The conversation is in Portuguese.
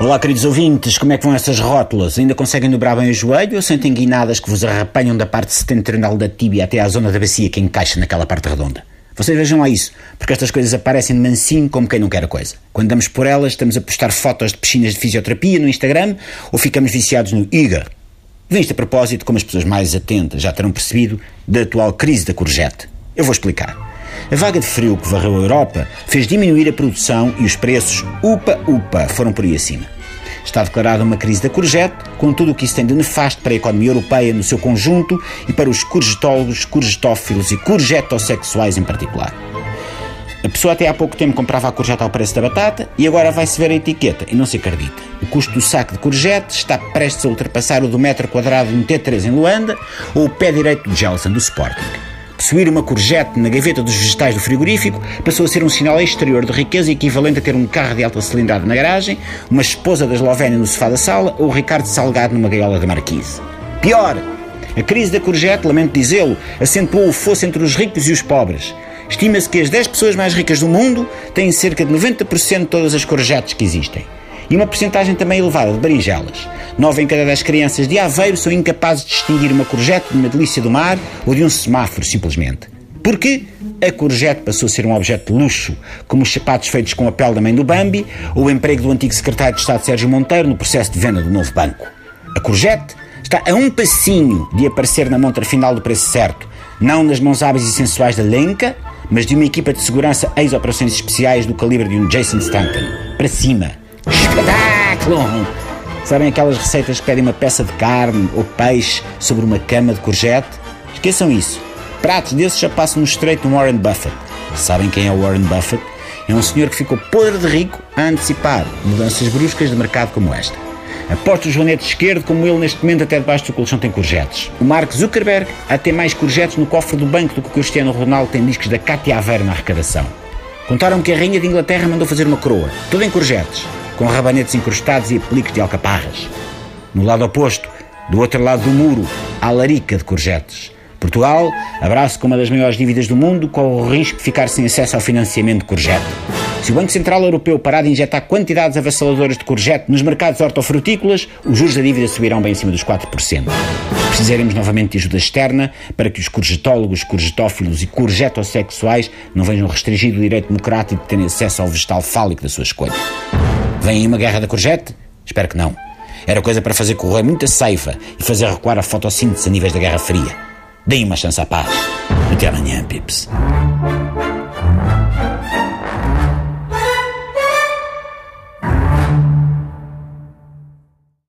Olá, queridos ouvintes, como é que vão essas rótulas? Ainda conseguem dobrar bem o joelho ou sentem guinadas que vos arrepanham da parte setentrional da tíbia até à zona da bacia que encaixa naquela parte redonda? Vocês vejam lá isso, porque estas coisas aparecem de mansinho como quem não quer a coisa. Quando damos por elas, estamos a postar fotos de piscinas de fisioterapia no Instagram ou ficamos viciados no Iga. Vem isto a propósito, como as pessoas mais atentas já terão percebido, da atual crise da courgette. Eu vou explicar. A vaga de frio que varreu a Europa fez diminuir a produção e os preços, upa, upa, foram por aí acima. Está declarada uma crise da courgette, com tudo o que isso tem de nefasto para a economia europeia no seu conjunto e para os courgetólogos, courgetófilos e courgetossexuais em particular. A pessoa até há pouco tempo comprava a courgette ao preço da batata e agora vai-se ver a etiqueta e não se acredita. O custo do saco de courgette está prestes a ultrapassar o do metro quadrado de um T3 em Luanda ou o pé direito do Gelson do Sporting. Possuir uma courgette na gaveta dos vegetais do frigorífico passou a ser um sinal exterior de riqueza equivalente a ter um carro de alta cilindrada na garagem, uma esposa da Eslovénia no sofá da sala ou Ricardo Salgado numa gaiola da Marquise. Pior! A crise da courgette, lamento dizê-lo, acentuou o fosso entre os ricos e os pobres. Estima-se que as 10 pessoas mais ricas do mundo têm cerca de 90% de todas as courgettes que existem e uma porcentagem também elevada de berinjelas. Nove em cada dez crianças de Aveiro são incapazes de distinguir uma courgette de uma delícia do mar ou de um semáforo, simplesmente. Porque a courgette passou a ser um objeto de luxo, como os sapatos feitos com a pele da mãe do Bambi ou o emprego do antigo secretário de Estado Sérgio Monteiro no processo de venda do novo banco. A courgette está a um passinho de aparecer na montra final do preço certo, não nas mãos hábeis e sensuais da Lenca, mas de uma equipa de segurança ex-operações especiais do calibre de um Jason Stanton. Para cima, Espetáculo! Sabem aquelas receitas que pedem uma peça de carne ou peixe sobre uma cama de courgette? Esqueçam isso. Pratos desses já passam no estreito do Warren Buffett. Sabem quem é o Warren Buffett? É um senhor que ficou podre de rico a antecipar mudanças bruscas de mercado como esta. Aposto o joanete esquerdo, como ele neste momento até debaixo do colchão tem courgettes. O Mark Zuckerberg tem mais courgettes no cofre do banco do que o Cristiano Ronaldo tem discos da Katia Aveiro na arrecadação. Contaram que a rainha de Inglaterra mandou fazer uma coroa, toda em courgettes com rabanetes incrustados e apliques de alcaparras. No lado oposto, do outro lado do muro, há larica de courgettes. Portugal, abraço com uma das maiores dívidas do mundo, corre o risco de ficar sem acesso ao financiamento de courgette. Se o Banco Central Europeu parar de injetar quantidades avassaladoras de courgette nos mercados hortofrutícolas, os juros da dívida subirão bem acima dos 4%. Precisaremos novamente de ajuda externa para que os courgetólogos, courgetófilos e courgetossexuais não vejam restringido o direito democrático de terem acesso ao vegetal fálico da sua escolha. Vem aí uma guerra da courgette? Espero que não. Era coisa para fazer correr muita ceifa e fazer recuar a fotossíntese a níveis da Guerra Fria. Deem uma chance à paz. Até amanhã, Pips.